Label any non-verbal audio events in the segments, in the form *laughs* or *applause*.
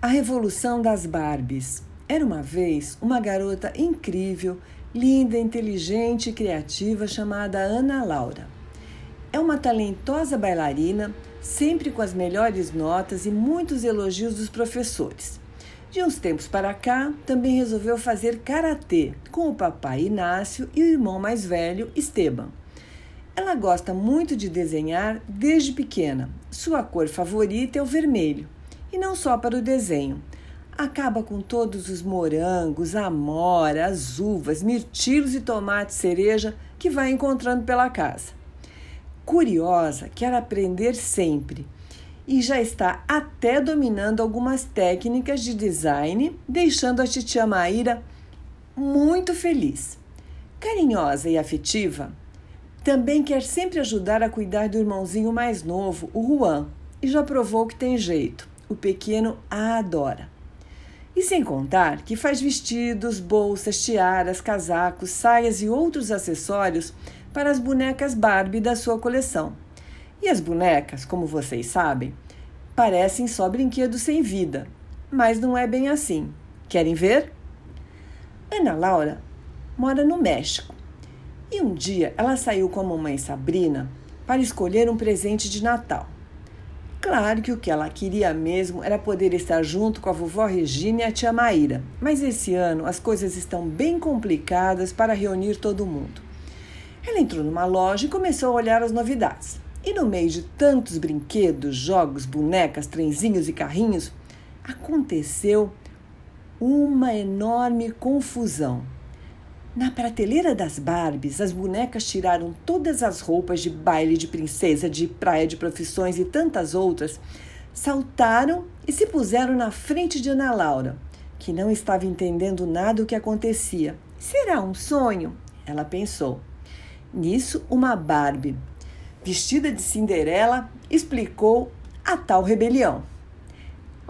A Revolução das Barbies. Era uma vez uma garota incrível, linda, inteligente e criativa chamada Ana Laura. É uma talentosa bailarina, sempre com as melhores notas e muitos elogios dos professores. De uns tempos para cá, também resolveu fazer karatê com o papai Inácio e o irmão mais velho, Esteban. Ela gosta muito de desenhar desde pequena. Sua cor favorita é o vermelho e não só para o desenho. Acaba com todos os morangos, amora, as uvas, mirtilos e tomate cereja que vai encontrando pela casa. Curiosa, quer aprender sempre e já está até dominando algumas técnicas de design, deixando a titia Maíra muito feliz. Carinhosa e afetiva, também quer sempre ajudar a cuidar do irmãozinho mais novo, o Juan, e já provou que tem jeito o pequeno a adora. E sem contar que faz vestidos, bolsas, tiaras, casacos, saias e outros acessórios para as bonecas Barbie da sua coleção. E as bonecas, como vocês sabem, parecem só brinquedos sem vida, mas não é bem assim. Querem ver? Ana Laura mora no México e um dia ela saiu com a mamãe Sabrina para escolher um presente de Natal. Claro que o que ela queria mesmo era poder estar junto com a vovó Regina e a tia Maíra, mas esse ano as coisas estão bem complicadas para reunir todo mundo. Ela entrou numa loja e começou a olhar as novidades. E no meio de tantos brinquedos, jogos, bonecas, trenzinhos e carrinhos, aconteceu uma enorme confusão. Na prateleira das Barbies, as bonecas tiraram todas as roupas de baile de princesa, de praia de profissões e tantas outras, saltaram e se puseram na frente de Ana Laura, que não estava entendendo nada do que acontecia. Será um sonho? Ela pensou. Nisso, uma Barbie, vestida de Cinderela, explicou a tal rebelião.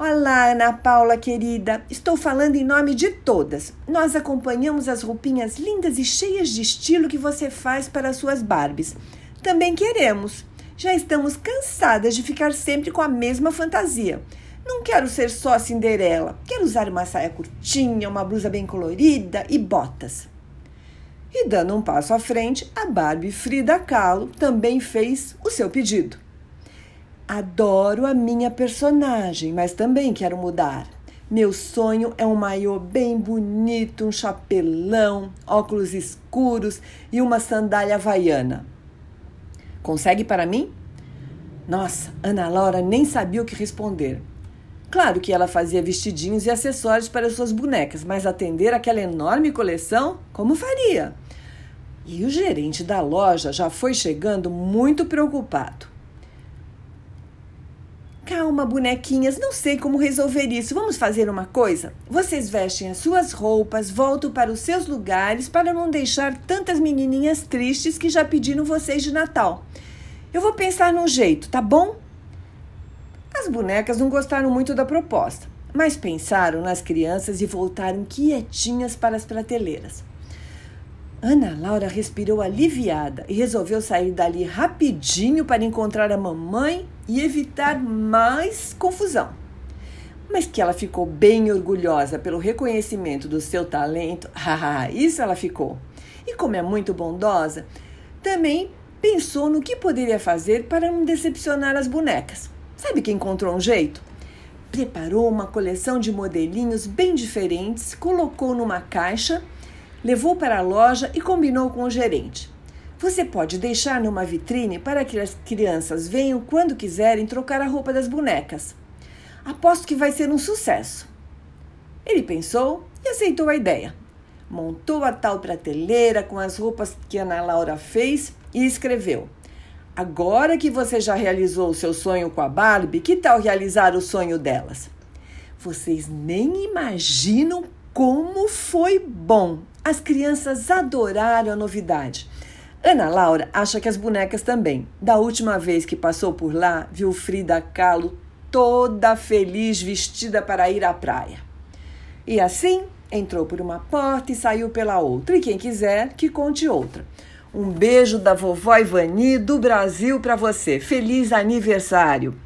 Olá, Ana Paula querida. Estou falando em nome de todas. Nós acompanhamos as roupinhas lindas e cheias de estilo que você faz para as suas Barbies. Também queremos. Já estamos cansadas de ficar sempre com a mesma fantasia. Não quero ser só a Cinderela. Quero usar uma saia curtinha, uma blusa bem colorida e botas. E dando um passo à frente, a Barbie Frida Kahlo também fez o seu pedido. Adoro a minha personagem, mas também quero mudar. Meu sonho é um maiô bem bonito, um chapelão, óculos escuros e uma sandália havaiana. Consegue para mim? Nossa, Ana Laura nem sabia o que responder. Claro que ela fazia vestidinhos e acessórios para suas bonecas, mas atender aquela enorme coleção, como faria? E o gerente da loja já foi chegando muito preocupado. Calma, bonequinhas, não sei como resolver isso. Vamos fazer uma coisa? Vocês vestem as suas roupas, voltam para os seus lugares para não deixar tantas menininhas tristes que já pediram vocês de Natal. Eu vou pensar num jeito, tá bom? As bonecas não gostaram muito da proposta, mas pensaram nas crianças e voltaram quietinhas para as prateleiras. Ana Laura respirou aliviada e resolveu sair dali rapidinho para encontrar a mamãe e evitar mais confusão. Mas que ela ficou bem orgulhosa pelo reconhecimento do seu talento, *laughs* isso ela ficou. E como é muito bondosa, também pensou no que poderia fazer para não decepcionar as bonecas. Sabe que encontrou um jeito? Preparou uma coleção de modelinhos bem diferentes, colocou numa caixa levou para a loja e combinou com o gerente. Você pode deixar numa vitrine para que as crianças venham quando quiserem trocar a roupa das bonecas. Aposto que vai ser um sucesso. Ele pensou e aceitou a ideia. Montou a tal prateleira com as roupas que Ana Laura fez e escreveu: Agora que você já realizou o seu sonho com a Barbie, que tal realizar o sonho delas? Vocês nem imaginam como foi bom! As crianças adoraram a novidade. Ana Laura acha que as bonecas também. Da última vez que passou por lá, viu Frida Kahlo toda feliz vestida para ir à praia. E assim entrou por uma porta e saiu pela outra. E quem quiser, que conte outra. Um beijo da vovó Ivani do Brasil para você. Feliz aniversário!